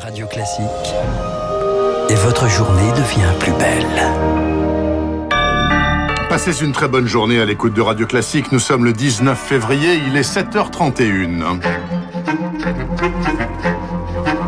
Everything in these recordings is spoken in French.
Radio Classique. Et votre journée devient plus belle. Passez une très bonne journée à l'écoute de Radio Classique. Nous sommes le 19 février, il est 7h31.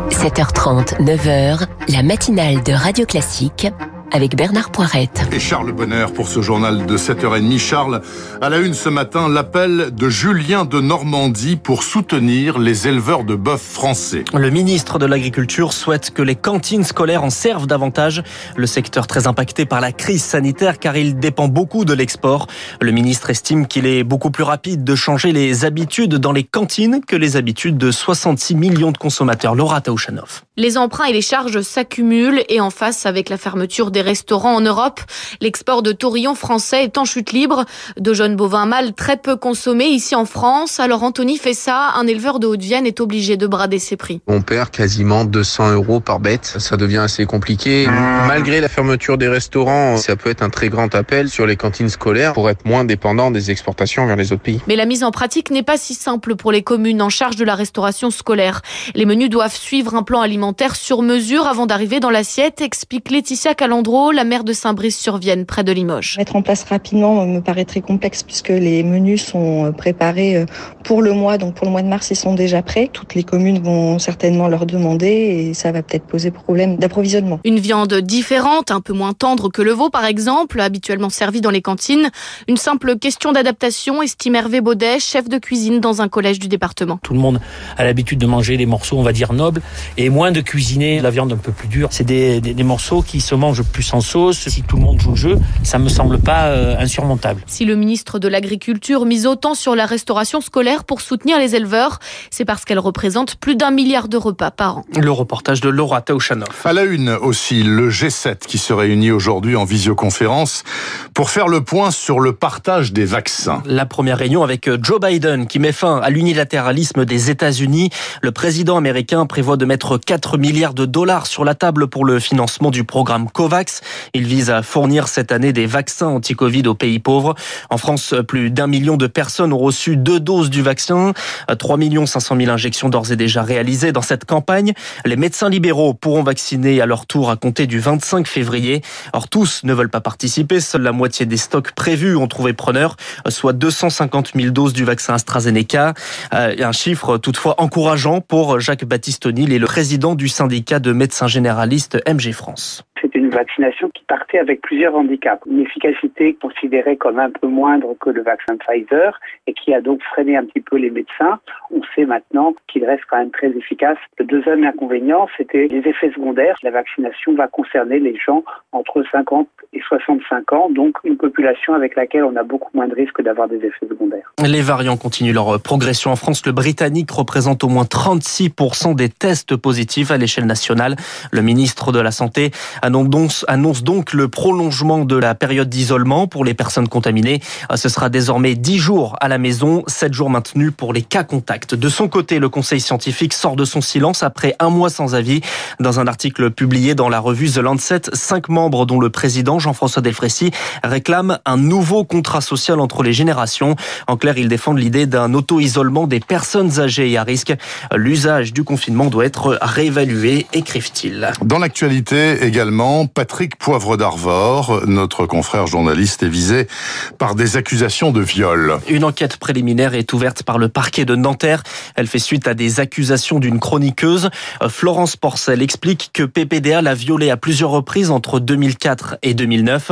7h30, 9h, la matinale de Radio Classique avec Bernard Poirette. Et Charles Bonheur pour ce journal de 7h30. Charles, à la une ce matin, l'appel de Julien de Normandie pour soutenir les éleveurs de bœuf français. Le ministre de l'Agriculture souhaite que les cantines scolaires en servent davantage. Le secteur très impacté par la crise sanitaire car il dépend beaucoup de l'export. Le ministre estime qu'il est beaucoup plus rapide de changer les habitudes dans les cantines que les habitudes de 66 millions de consommateurs. Laura Taouchanov. Les emprunts et les charges s'accumulent et en face avec la fermeture des restaurants en Europe. L'export de taurillons français est en chute libre. De jeunes bovins mâles très peu consommés ici en France. Alors Anthony fait ça, un éleveur de Haute-Vienne est obligé de brader ses prix. On perd quasiment 200 euros par bête. Ça devient assez compliqué. Malgré la fermeture des restaurants, ça peut être un très grand appel sur les cantines scolaires pour être moins dépendant des exportations vers les autres pays. Mais la mise en pratique n'est pas si simple pour les communes en charge de la restauration scolaire. Les menus doivent suivre un plan alimentaire sur mesure avant d'arriver dans l'assiette, explique Laetitia Calandro la maire de Saint-Brice-sur-Vienne, près de Limoges. Mettre en place rapidement me paraît très complexe puisque les menus sont préparés euh, pour le mois, donc pour le mois de mars, ils sont déjà prêts. Toutes les communes vont certainement leur demander et ça va peut-être poser problème d'approvisionnement. Une viande différente, un peu moins tendre que le veau par exemple, habituellement servie dans les cantines. Une simple question d'adaptation, estime Hervé Baudet, chef de cuisine dans un collège du département. Tout le monde a l'habitude de manger des morceaux, on va dire, nobles et moins de cuisiner la viande un peu plus dure. C'est des, des, des morceaux qui se mangent plus sans sauce, si tout le monde joue le jeu, ça me semble pas euh, insurmontable. Si le ministre de l'Agriculture mise autant sur la restauration scolaire pour soutenir les éleveurs, c'est parce qu'elle représente plus d'un milliard de repas par an. Le reportage de Laura Taouchanov. À la une aussi, le G7 qui se réunit aujourd'hui en visioconférence pour faire le point sur le partage des vaccins. La première réunion avec Joe Biden qui met fin à l'unilatéralisme des États-Unis. Le président américain prévoit de mettre 4 milliards de dollars sur la table pour le financement du programme COVAX. Il vise à fournir cette année des vaccins anti-Covid aux pays pauvres. En France, plus d'un million de personnes ont reçu deux doses du vaccin. 3 500 000 injections d'ores et déjà réalisées dans cette campagne. Les médecins libéraux pourront vacciner à leur tour à compter du 25 février. Or, tous ne veulent pas participer. Seule la moitié des stocks prévus ont trouvé preneur, soit 250 000 doses du vaccin AstraZeneca. Un chiffre toutefois encourageant pour Jacques Baptiste O'Neill et le président du syndicat de médecins généralistes MG France c'est une vaccination qui partait avec plusieurs handicaps. Une efficacité considérée comme un peu moindre que le vaccin Pfizer et qui a donc freiné un petit peu les médecins. On sait maintenant qu'il reste quand même très efficace. Le deuxième inconvénient, c'était les effets secondaires. La vaccination va concerner les gens entre 50 et 65 ans, donc une population avec laquelle on a beaucoup moins de risques d'avoir des effets secondaires. Les variants continuent leur progression en France. Le britannique représente au moins 36% des tests positifs à l'échelle nationale. Le ministre de la Santé annonce donc le prolongement de la période d'isolement pour les personnes contaminées. Ce sera désormais 10 jours à la maison, 7 jours maintenus pour les cas contacts. De son côté, le conseil scientifique sort de son silence après un mois sans avis. Dans un article publié dans la revue The Lancet, cinq membres dont le président Jean-François Delfrécy réclament un nouveau contrat social entre les générations. En clair, ils défendent l'idée d'un auto-isolement des personnes âgées et à risque. L'usage du confinement doit être réévalué, écrivent-ils. Dans l'actualité également, Patrick Poivre d'Arvor, notre confrère journaliste, est visé par des accusations de viol. Une enquête préliminaire est ouverte par le parquet de Nanterre. Elle fait suite à des accusations d'une chroniqueuse. Florence Porcel explique que PPDA l'a violée à plusieurs reprises entre 2004 et 2009.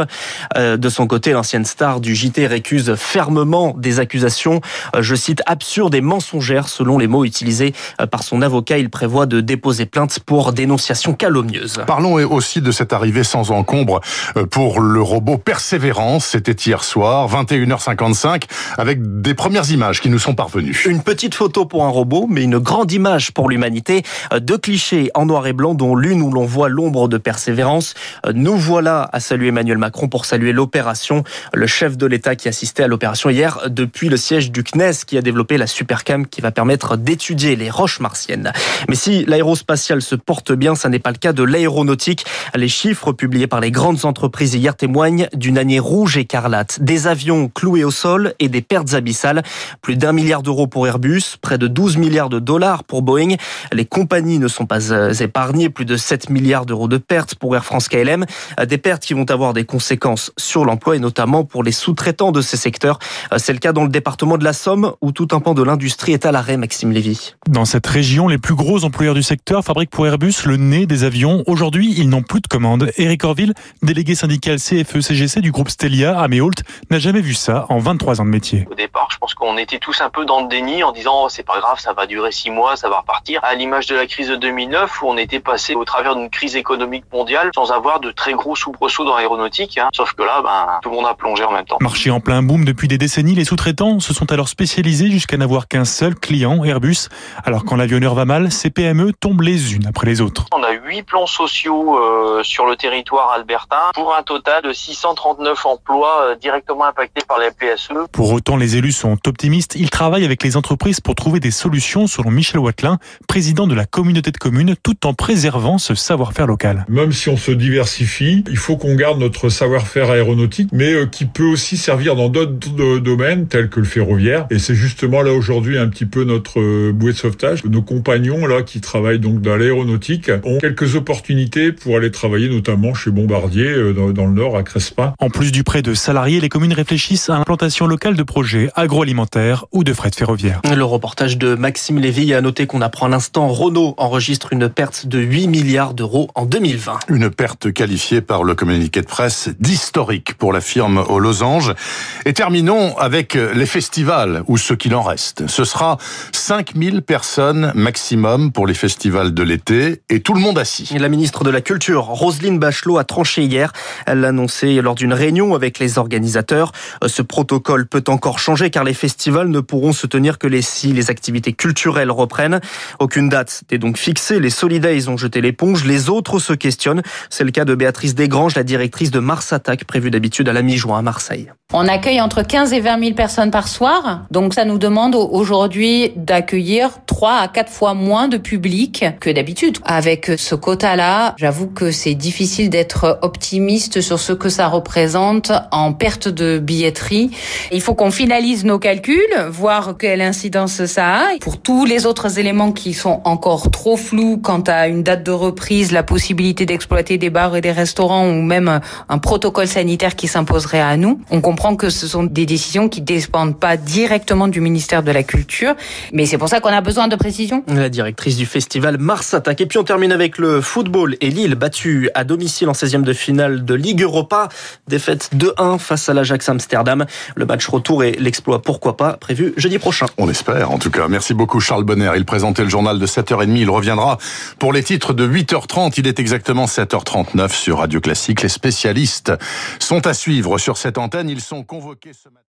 Euh, de son côté, l'ancienne star du JT récuse fermement des accusations, euh, je cite, absurdes et mensongères selon les mots utilisés euh, par son avocat. Il prévoit de déposer plainte pour dénonciation calomnieuse. Parlons aussi de cette arrivée sans encombre pour le robot Persévérance. C'était hier soir, 21h55, avec des premières images qui nous sont parvenues. Une petite photo pour un robot, mais une grande image pour l'humanité. Deux clichés en noir et blanc, dont l'une où l'on voit l'ombre de Persévérance. Nous voilà à saluer Emmanuel Macron pour saluer l'opération. Le chef de l'État qui assistait à l'opération hier depuis le siège du CNES qui a développé la Supercam qui va permettre d'étudier les roches martiennes. Mais si l'aérospatial se porte bien, ça n'est pas le cas de l'aéronautique. Les chiffres publiés par les grandes entreprises hier témoignent d'une année rouge écarlate. Des avions cloués au sol et des pertes abyssales. Plus d'un milliard d'euros pour Airbus, près de 12 milliards de dollars pour Boeing. Les compagnies ne sont pas euh, épargnées. Plus de 7 milliards d'euros de pertes pour Air France KLM. Des pertes qui vont avoir des conséquences sur l'emploi et notamment pour les sous-traitants de ces secteurs. Euh, c'est le cas dans le département de la Somme où tout un pan de l'industrie est à l'arrêt, Maxime Lévy. Dans cette région, les plus gros employeurs du secteur fabriquent pour Airbus le nez des avions. Aujourd'hui, ils n'ont plus de commandes. Eric Orville, délégué syndical CFE-CGC du groupe Stelia à Méholt, n'a jamais vu ça en 23 ans de métier. Au départ, je pense qu'on était tous un peu dans le déni en disant oh, c'est pas grave, ça va durer six mois, ça va repartir. À l'image de la crise de 2009 où on était passé au travers d'une crise économique mondiale sans avoir de très gros soubresauts dans l'aéronautique. Hein. Sauf que là, ben, tout le monde a plongé en même temps. Marché en plein boom depuis des décennies, les sous-traitants se sont alors spécialisés jusqu'à n'avoir qu'un seul client, Airbus. Alors quand l'avionneur va mal, ces PME tombent les unes après les autres. On a huit plans sociaux euh, sur le territoire albertain pour un total de 639 emplois euh, directement impactés par la PSE. Pour autant, les élus sont optimistes. Ils travaillent avec les entreprises pour trouver des solutions, selon Michel Watelin, président de la communauté de communes, tout en préservant ce savoir-faire local. Même si on se diversifie, il faut qu'on garde notre savoir-faire aéronautique, mais euh, qui peut aussi servir dans d'autres domaines tels que le ferroviaire. Et c'est justement là aujourd'hui un petit peu notre euh, bouée de sauvetage. Nos compagnons là qui travaillent donc dans l'aéronautique ont quelques opportunités pour aller travailler notamment chez Bombardier euh, dans, le nord à Crespin. En plus du prêt de salariés, les communes réfléchissent à l'implantation locale de projets agroalimentaires ou de fret ferroviaire. Le reportage de Maxime Lévy a noté qu'on apprend à l'instant Renault enregistre une perte de 8 milliards d'euros en 2020. Une perte qualifiée par le communiqué de presse d'historique pour la firme aux losanges. Et terminons avec les festivals ou ce qu'il en reste. Ce sera 5000 personnes maximum pour les festivals de l'été et tout le monde assis. La ministre de la Culture, Roselyne Bachelot, a tranché hier. Elle l'a annoncé lors d'une réunion avec les organisateurs. Ce protocole peut encore changer car les festivals ne pourront se tenir que les si les activités culturelles reprennent. Aucune date n'est donc fixée. Les Solidays ont jeté l'éponge. Les autres se questionnent. C'est le cas de Béatrice Desgranges, la directrice de Mars Attack, prévue d'habitude à la mi-juin à Marseille. On accueille entre 15 et 20 000 personnes par soir. Donc ça nous demande aujourd'hui d'accueillir 3 à 4 fois moins de public que d'habitude. Avec ce quota-là, j'avoue que c'est difficile d'être optimiste sur ce que ça représente en perte de billetterie. Il faut qu'on finalise nos calculs, voir quelle incidence ça a. Pour tous les autres éléments qui sont encore trop flous quant à une date de reprise, la possibilité d'exploiter des bars et des restaurants ou même un protocole sanitaire qui s'imposerait à nous, on comprend que ce sont des décisions qui dépendent pas directement du ministère de la Culture, mais c'est pour ça qu'on a besoin de précision. La directrice du festival Mars Attaque. Et puis on termine avec le football et Lille battu à domicile en 16e de finale de Ligue Europa. Défaite 2-1 face à l'Ajax Amsterdam. Le match retour et l'exploit, pourquoi pas, prévu jeudi prochain. On espère, en tout cas. Merci beaucoup Charles Bonner. Il présentait le journal de 7h30. Il reviendra pour les titres de 8h30. Il est exactement 7h39 sur Radio Classique. Les sont à suivre sur cette antenne. Ils sont convoqués ce matin.